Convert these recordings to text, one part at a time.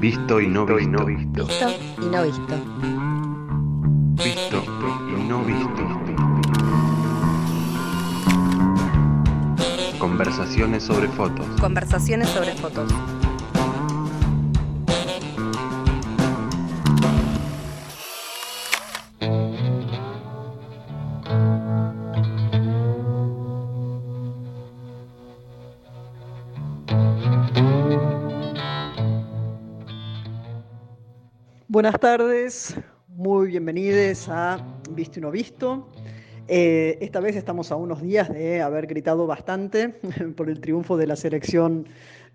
Visto y no visto. Visto y no visto. Visto y no visto. Conversaciones sobre fotos. Conversaciones sobre fotos. Buenas tardes, muy bienvenidos a Visto y No Visto. Eh, esta vez estamos a unos días de haber gritado bastante por el triunfo de la selección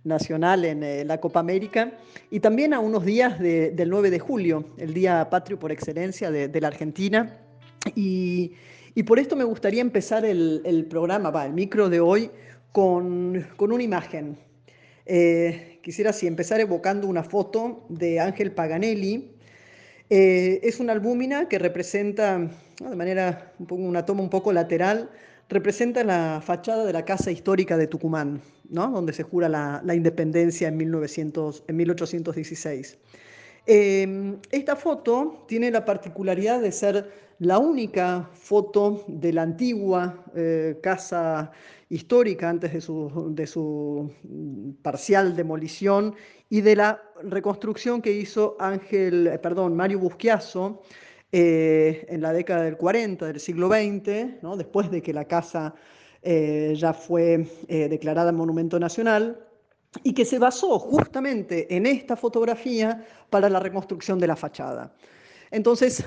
nacional en eh, la Copa América y también a unos días de- del 9 de julio, el día patrio por excelencia de, de la Argentina. Y, y por esto me gustaría empezar el, el programa, va, el micro de hoy, con, con una imagen. Eh, quisiera así empezar evocando una foto de Ángel Paganelli. Eh, es una albúmina que representa, de manera, una toma un poco lateral, representa la fachada de la Casa Histórica de Tucumán, ¿no? donde se jura la, la independencia en, 1900, en 1816. Eh, esta foto tiene la particularidad de ser la única foto de la antigua eh, casa histórica antes de su, de su parcial demolición y de la reconstrucción que hizo Ángel, eh, perdón, Mario Busquiazo eh, en la década del 40 del siglo XX, ¿no? después de que la casa eh, ya fue declarada Monumento Nacional y que se basó justamente en esta fotografía para la reconstrucción de la fachada. Entonces,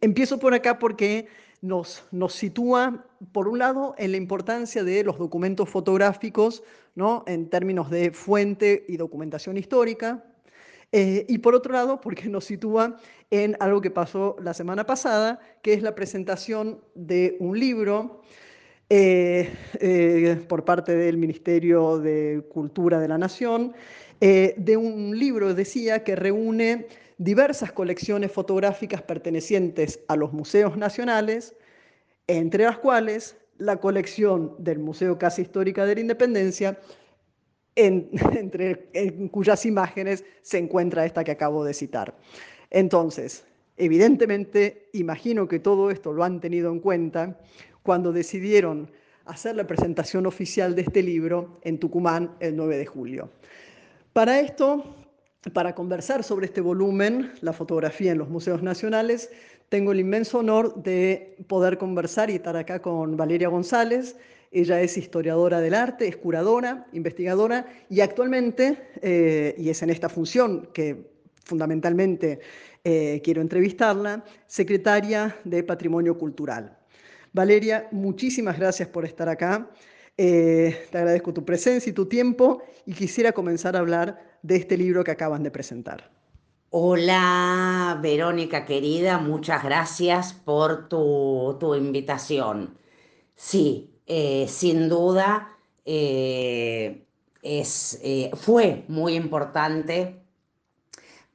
empiezo por acá porque nos, sitúa, por un lado, en la importancia de los documentos fotográficos, ¿no? en términos de fuente y documentación histórica, eh, y por otro lado, porque nos sitúa en algo que pasó la semana pasada, que es la presentación de un libro eh, eh, por parte del Ministerio de Cultura de la Nación, de un libro, decía, que reúne diversas colecciones fotográficas pertenecientes a los museos nacionales, entre las cuales la colección del Museo Casa Histórica de la Independencia, en, entre, en cuyas imágenes se encuentra esta que acabo de citar. Entonces, evidentemente, imagino que todo esto lo han tenido en cuenta cuando decidieron hacer la presentación oficial de este libro en Tucumán el 9 de julio. Para esto, para conversar sobre este volumen, la fotografía en los museos nacionales, tengo el inmenso honor de poder conversar y estar acá con Valeria González. Ella es historiadora del arte, es curadora, investigadora y actualmente, eh, y es en esta función que fundamentalmente eh, quiero entrevistarla, secretaria de Patrimonio Cultural. Valeria, muchísimas gracias por estar acá. Eh, te agradezco tu presencia y tu tiempo y quisiera comenzar a hablar de este libro que acaban de presentar. Hola, Verónica querida, muchas gracias por tu, tu invitación. Sí, eh, sin duda eh, es, eh, fue muy importante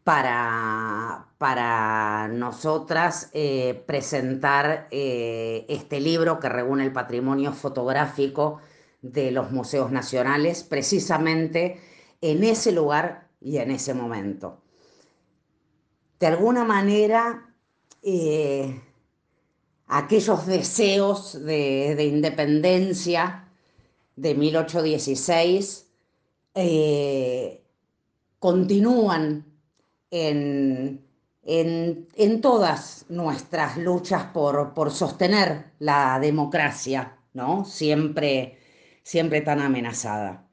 para, para nosotras presentar este libro que reúne el patrimonio fotográfico de los museos nacionales, precisamente en ese lugar y en ese momento. De alguna manera, eh, aquellos deseos de, de independencia de 1816 eh, continúan en, en, en todas nuestras luchas por, por sostener la democracia, ¿no? Siempre, siempre tan amenazada.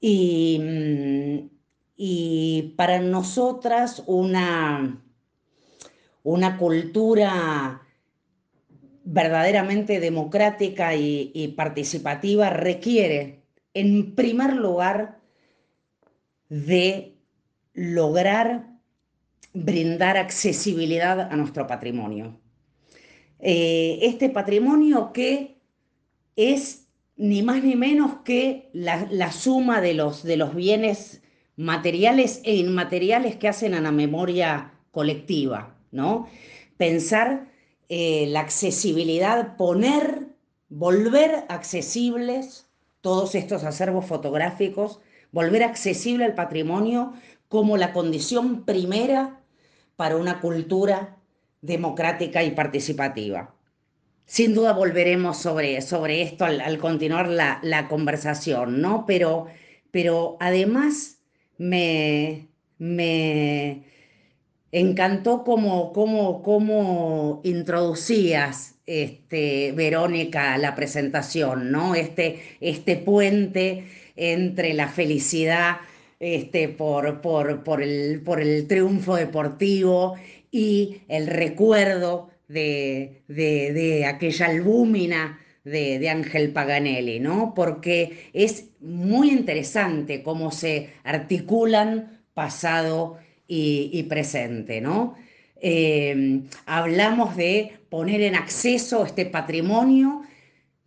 Y, mm, y para nosotras una, una cultura verdaderamente democrática y, participativa requiere, en primer lugar, de lograr brindar accesibilidad a nuestro patrimonio. Eh, este patrimonio que es ni más ni menos que la, la suma de los, de los bienes materiales e inmateriales que hacen a la memoria colectiva, ¿no? Pensar eh, la accesibilidad, poner, volver accesibles todos estos acervos fotográficos volver accesible al patrimonio como la condición primera para una cultura democrática y participativa. Sin duda volveremos sobre, sobre esto al, continuar la, la, conversación, ¿no? Pero, pero además me, me encantó cómo, cómo, cómo introducías, este, Verónica, la presentación, ¿no? Este, este puente entre la felicidad este, por, por, por, el, por el triunfo deportivo y el recuerdo de, de, de aquella albúmina de, de, Ángel Paganelli, ¿no? Porque es muy interesante cómo se articulan pasado y, presente, ¿no? Eh, hablamos de poner en acceso este patrimonio,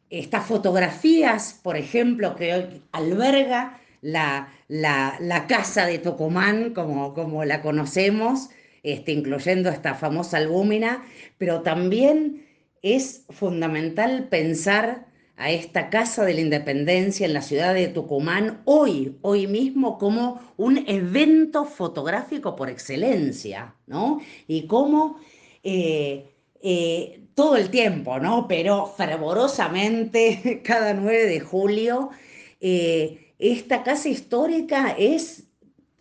estas fotografías, por ejemplo, que alberga la, la, la casa de Tucumán, como, como la conocemos, este, incluyendo esta famosa albúmina, pero también es fundamental pensar a esta Casa de la Independencia en la ciudad de Tucumán hoy, hoy mismo, como un evento fotográfico por excelencia, ¿no? Y como eh, eh, todo el tiempo, ¿no? Pero fervorosamente, cada 9 de julio, eh, esta casa histórica es,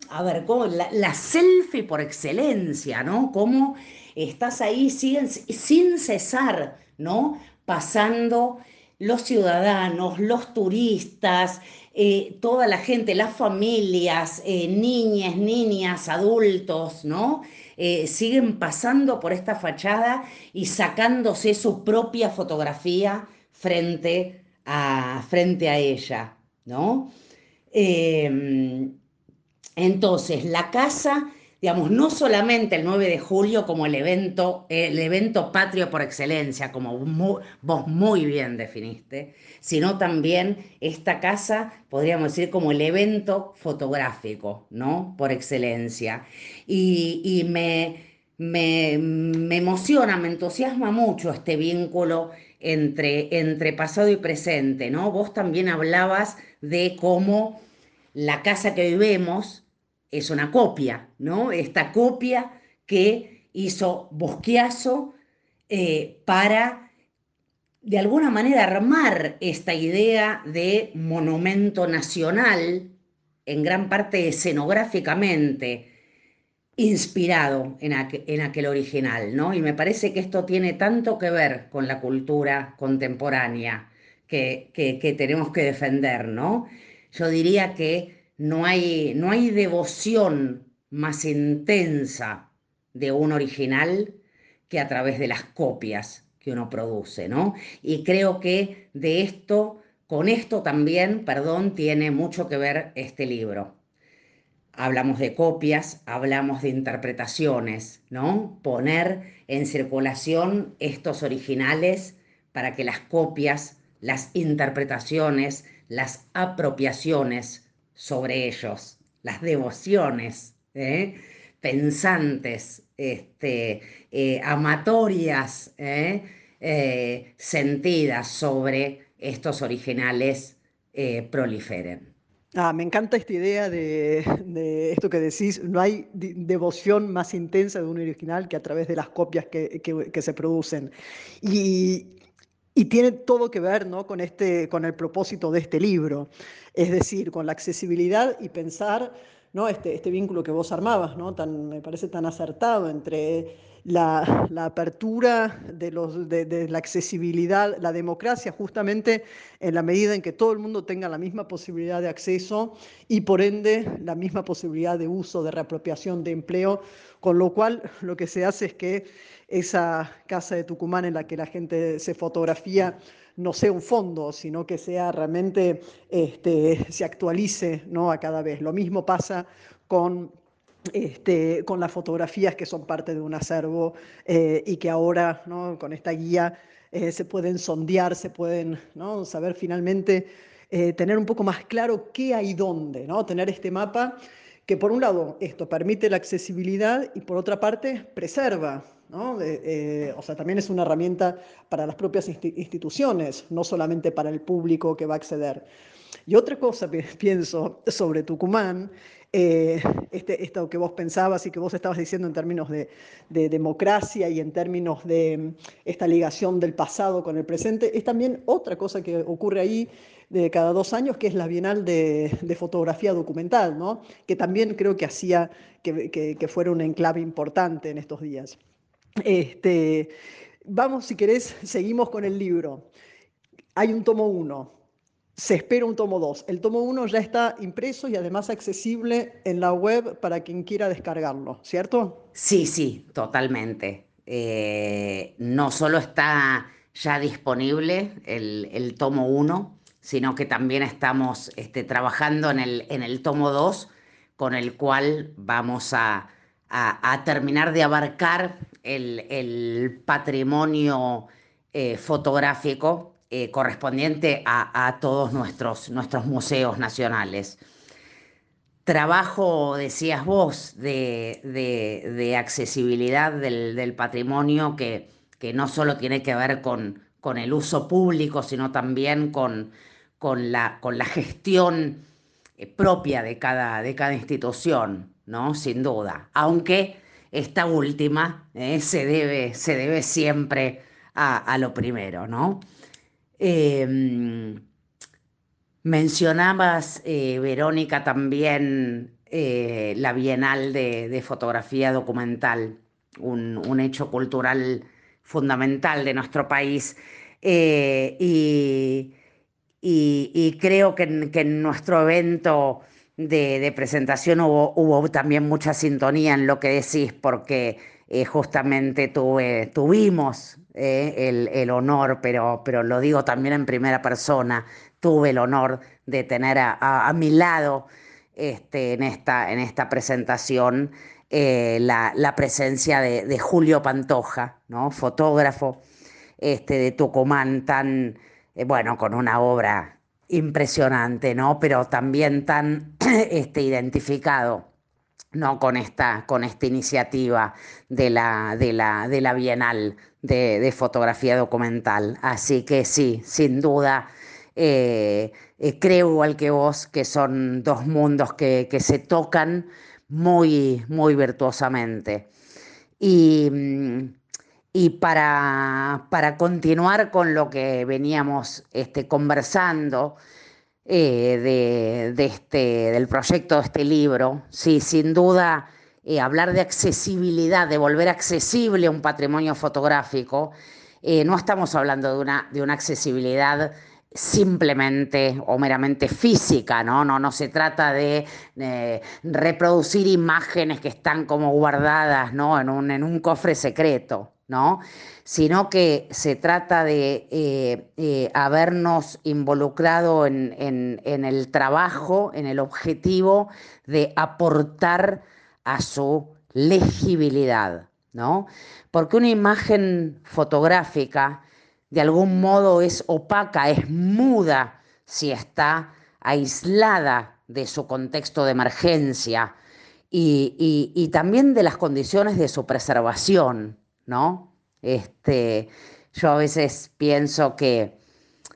a ver, la, selfie por excelencia, ¿no? Cómo estás ahí sin, sin cesar, ¿no? Pasando los ciudadanos, los turistas, eh, toda la gente, las familias, eh, niñas, niñas, adultos, ¿no? Eh, siguen pasando por esta fachada y sacándose su propia fotografía frente a, frente a ella, ¿no? Em, entonces, la casa digamos, no solamente el 9 de julio como el evento, el evento patrio por excelencia, como vos muy bien definiste, sino también esta casa, podríamos decir, como el evento fotográfico, ¿no? Por excelencia. Y, y me, me, me, emociona, me entusiasma mucho este vínculo entre, entre pasado y presente, ¿no? Vos también hablabas de cómo la casa que vivimos, es una copia, ¿no? Esta copia que hizo Bosquiazo eh, para, de alguna manera, armar esta idea de monumento nacional, en gran parte escenográficamente, inspirado en, aqu en, aquel original, ¿no? Y me parece que esto tiene tanto que ver con la cultura contemporánea que, que, que tenemos que defender, ¿no? Yo diría que no hay, no hay devoción más intensa de un original que a través de las copias que uno produce, ¿no? Y creo que de esto, con esto también, perdón, tiene mucho que ver este libro. Hablamos de copias, hablamos de interpretaciones, ¿no? Poner en circulación estos originales para que las copias, las interpretaciones, las apropiaciones sobre ellos, las devociones ¿eh? pensantes, este, eh, amatorias, ¿eh? sentidas sobre estos originales proliferen. Ah, me encanta esta idea de, de, esto que decís, no hay devoción más intensa de un original que a través de las copias que, que, que se producen. Y, y tiene todo que ver ¿no? con, este, con el propósito de este libro, es decir, con la accesibilidad y pensar ¿no? este, este vínculo que vos armabas, ¿no? tan, me parece tan acertado entre la, apertura de, los, de, la accesibilidad, la democracia, justamente en la medida en que todo el mundo tenga la misma posibilidad de acceso y por ende la misma posibilidad de uso, de reapropiación, de empleo, con lo cual lo que se hace es que esa casa de Tucumán en la que la gente se fotografía no sea un fondo, sino que sea realmente, este, se actualice ¿no? a cada vez. Lo mismo pasa con este, con las fotografías que son parte de un acervo eh, y que ahora ¿no? con esta guía eh, se pueden sondear, se pueden ¿no? saber finalmente, eh, tener un poco más claro qué hay dónde, ¿no? tener este mapa que por un lado esto permite la accesibilidad y por otra parte preserva ¿no? Eh, o sea, también es una herramienta para las propias instituciones, no solamente para el público que va a acceder. Y otra cosa que pienso sobre Tucumán eh, este, esto que vos pensabas y que vos estabas diciendo en términos de, democracia y en términos de mm, esta ligación del pasado con el presente, es también otra cosa que ocurre ahí de cada dos años, que es la Bienal de, fotografía documental, ¿no? que también creo que hacía que, fuera un enclave importante en estos días. Este, vamos, si querés, seguimos con el libro. Hay un tomo uno, se espera un tomo 2. El tomo 1 ya está impreso y además accesible en la web para quien quiera descargarlo, ¿cierto? Sí, sí, totalmente. Eh, no solo está ya disponible el, tomo 1, sino que también estamos este, trabajando en el, en el tomo 2, con el cual vamos a, terminar de abarcar el, patrimonio eh, fotográfico eh, correspondiente a, todos nuestros, museos nacionales. Trabajo, decías vos, de, accesibilidad del, patrimonio que, no solo tiene que ver con, el uso público, sino también con, la, gestión eh, propia de cada institución, ¿no? Sin duda. Aunque esta última eh, se, debe, se debe siempre a, lo primero, ¿no? Em, mencionabas, eh, Verónica, también eh, la Bienal de, Fotografía Documental, un, hecho cultural fundamental de nuestro país. Eh, y, creo que en, nuestro evento de, presentación hubo, también mucha sintonía en lo que decís, porque justamente tuvimos eh, el, honor, pero, pero lo digo también en primera persona, tuve el honor de tener a, mi lado este, en, esta, en esta presentación eh, la, presencia de, Julio Pantoja, ¿no? fotógrafo este, de Tucumán, tan, eh, bueno, con una obra impresionante, ¿no? pero también tan este, identificado ¿no? con, esta, con esta iniciativa de la, de la, de la Bienal de, fotografía documental. Así que sí, sin duda, eh, eh, creo igual que vos que son dos mundos que, se tocan muy, muy virtuosamente. Y, mm, para, para, continuar con lo que veníamos este, conversando, eh, de, este, del proyecto de este libro. Sí, sin duda, eh, hablar de accesibilidad, de volver accesible un patrimonio fotográfico, eh, no estamos hablando de una, de una accesibilidad simplemente o meramente física, ¿no? No, no se trata de reproducir imágenes que están como guardadas ¿no? en, un, en un cofre secreto. ¿No? sino que se trata de eh, eh, habernos involucrado en, el trabajo, en el objetivo de aportar a su legibilidad, ¿no? Porque una imagen fotográfica de algún modo es opaca, es muda si está aislada de su contexto de emergencia y también de las condiciones de su preservación. ¿No? Este, yo a veces pienso que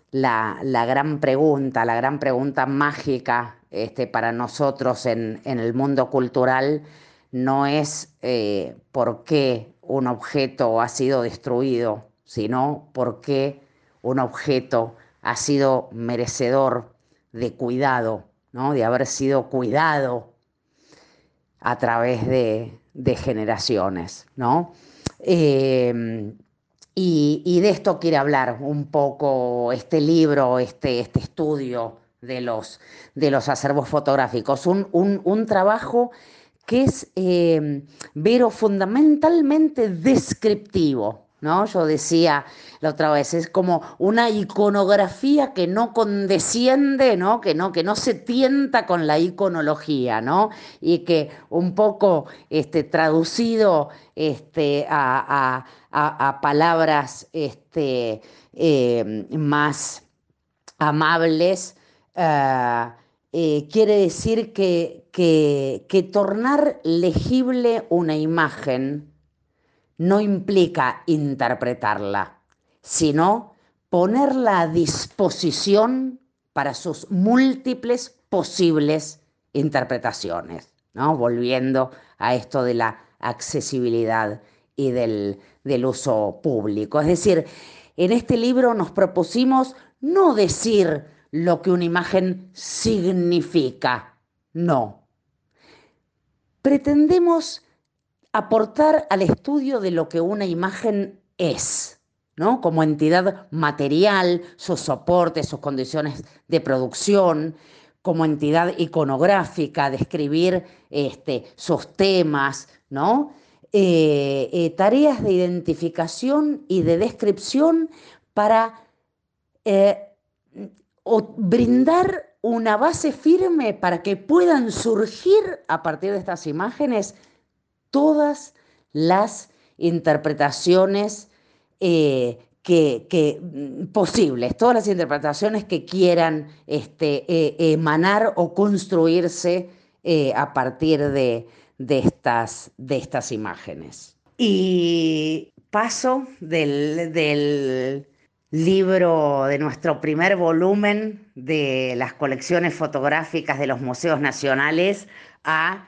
la, gran pregunta, la gran pregunta mágica este, para nosotros en, el mundo cultural no es eh, por qué un objeto ha sido destruido, sino por qué un objeto ha sido merecedor de cuidado, ¿no? de haber sido cuidado a través de, de generaciones. ¿no? Em, y, de esto quiere hablar un poco este libro, este, este estudio de los, de los acervos fotográficos. Un, trabajo que es, eh, Vero, fundamentalmente descriptivo. ¿No? Yo decía la otra vez, es como una iconografía que no condesciende, ¿no? Que no, que no se tienta con la iconología, ¿no? Y que un poco este, traducido este, a, palabras este, eh, más amables, eh, eh, quiere decir que, que tornar legible una imagen, no implica interpretarla, sino ponerla a disposición para sus múltiples posibles interpretaciones, ¿no? Volviendo a esto de la accesibilidad y del, del uso público. Es decir, en este libro nos propusimos no decir lo que una imagen significa, no. Pretendemos aportar al estudio de lo que una imagen es, ¿no? Como entidad material, sus soportes, sus condiciones de producción, como entidad iconográfica, describir este, sus temas, ¿no? Eh, eh, tareas de identificación y de descripción para eh, brindar una base firme para que puedan surgir a partir de estas imágenes todas las interpretaciones que, mm, posibles, todas las interpretaciones que quieran este, emanar o construirse a partir de, de estas, de estas imágenes. Y paso del, libro de nuestro primer volumen de las colecciones fotográficas de los museos nacionales a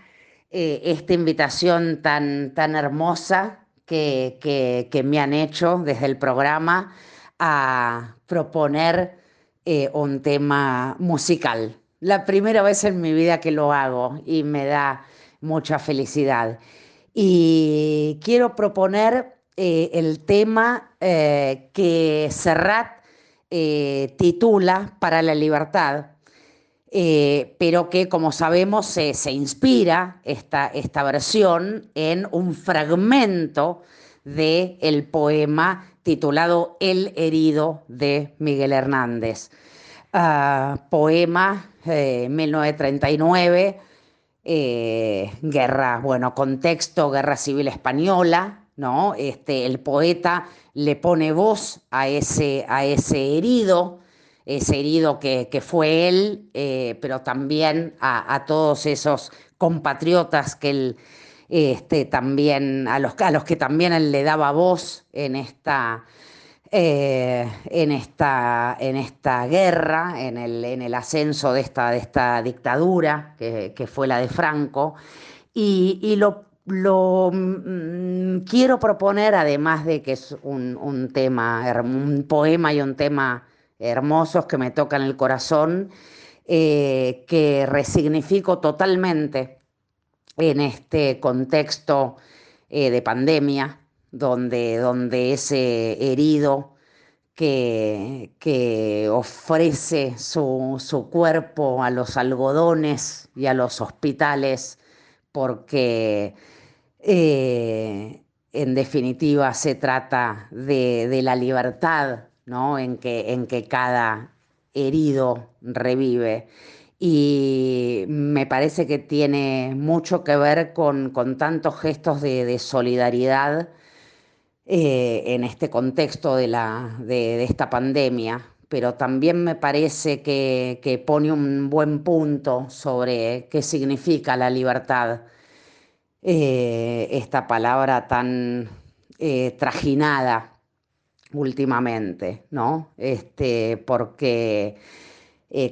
eh, esta invitación tan, tan hermosa que, me han hecho desde el programa a proponer eh, un tema musical. La primera vez en mi vida que lo hago y me da mucha felicidad. Y quiero proponer eh, el tema que Serrat titula Para la libertad, pero que como sabemos se, se inspira esta, esta, versión en un fragmento del el poema titulado El herido de Miguel Hernández. Ah, poema 1939 eh, guerra, bueno, contexto, guerra civil española, ¿no? Este, el poeta le pone voz a ese, a ese herido, ese herido que, fue él, eh, pero también a, todos esos compatriotas que él este, también, a los, que también él le daba voz en esta eh, en, esta, en esta guerra, en el, en el ascenso de esta, de esta dictadura que, fue la de Franco. Y, lo, lo mm, quiero proponer, además de que es un, tema, un poema y un tema hermosos que me tocan el corazón, eh, que resignifico totalmente en este contexto eh, de pandemia, donde, donde ese herido que, que ofrece su, su, cuerpo a los algodones y a los hospitales porque eh, en definitiva se trata de, de la libertad ¿no? en, que, en que cada herido revive. Y me parece que tiene mucho que ver con, con tantos gestos de, de solidaridad eh, en este contexto de, la, de, esta pandemia, pero también me parece que, pone un buen punto sobre qué significa la libertad, eh, esta palabra tan eh, trajinada últimamente, ¿no? Este, porque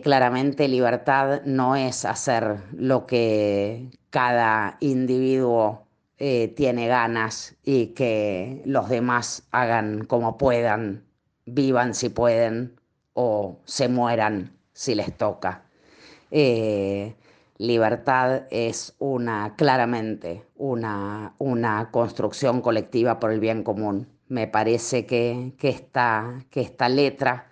claramente libertad no es hacer lo que cada individuo eh, tiene ganas y que los demás hagan como puedan, vivan si pueden o se mueran si les toca. Eh, libertad es una, claramente, una, una, construcción colectiva por el bien común. Me parece que, que, esta, que esta letra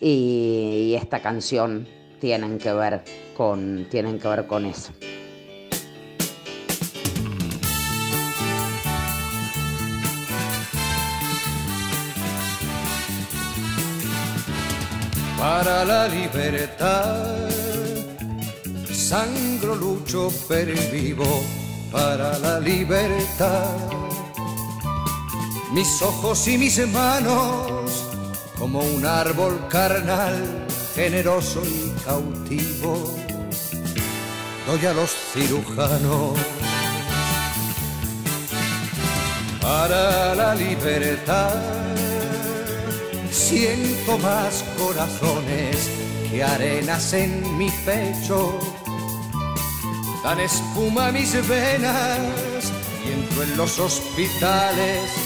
y, esta canción tienen que ver con, tienen que ver con eso. para la libertad. Sangro, lucho, vivo para la libertad. Mis ojos y mis manos, como un árbol carnal, generoso y cautivo, doy a los cirujanos para la libertad. Siento más corazones que arenas en mi pecho. Dan espuma mis venas y entro en los hospitales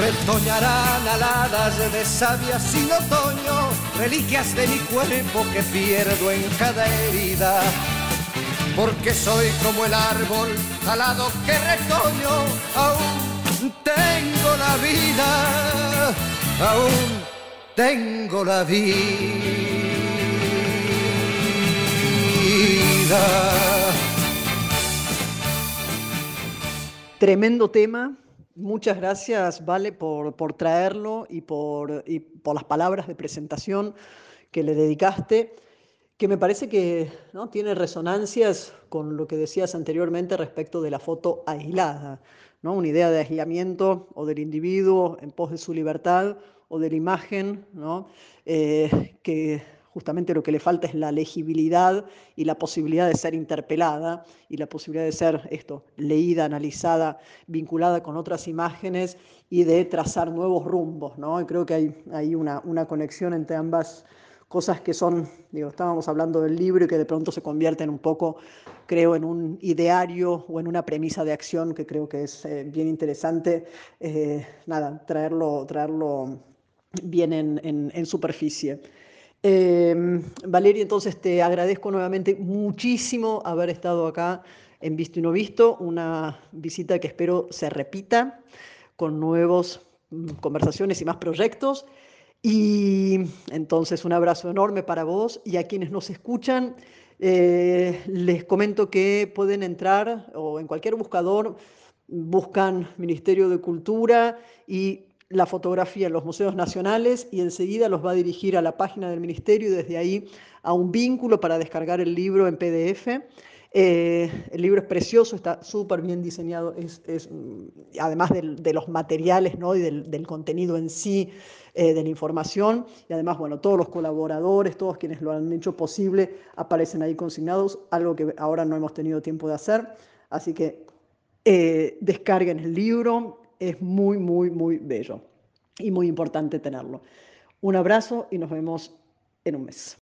Retoñarán aladas de savia sin otoño, reliquias de mi cuerpo que pierdo en cada herida. Porque soy como el árbol alado que retoño, aún tengo la vida, aún tengo la vida. Tremendo tema, Muchas gracias, Vale, por, por traerlo y por, y por, las palabras de presentación que le dedicaste, que me parece que ¿no? tiene resonancias con lo que decías anteriormente respecto de la foto aislada, ¿no? una idea de aislamiento o del individuo en pos de su libertad o de la imagen, ¿no? Eh, que justamente lo que le falta es la legibilidad y la posibilidad de ser interpelada y la posibilidad de ser esto, leída, analizada, vinculada con otras imágenes y de trazar nuevos rumbos. ¿no? Y creo que hay, hay una, una conexión entre ambas cosas que son, digo, estábamos hablando del libro y que de pronto se convierten un poco, creo, en un ideario o en una premisa de acción que creo que es eh, bien interesante, eh, nada, traerlo, traerlo bien en, en, en superficie. Eh, Valeria, entonces te agradezco nuevamente muchísimo haber estado acá en Visto y No Visto, una visita que espero se repita con nuevos mm, conversaciones y más proyectos. Y entonces un abrazo enorme para vos y a quienes nos escuchan. Eh, les comento que pueden entrar o en cualquier buscador buscan Ministerio de Cultura y la fotografía en los museos nacionales y enseguida los va a dirigir a la página del ministerio y desde ahí a un vínculo para descargar el libro en PDF. Eh, el libro es precioso, está súper bien diseñado, es, mm, además de los materiales ¿no? y del, del contenido en sí, eh, de la información, y además, bueno, todos los colaboradores, todos quienes lo han hecho posible, aparecen ahí consignados, algo que ahora no hemos tenido tiempo de hacer. Así que eh, descarguen el libro, es muy, muy, muy bello y muy importante tenerlo. Un abrazo y nos vemos en un mes.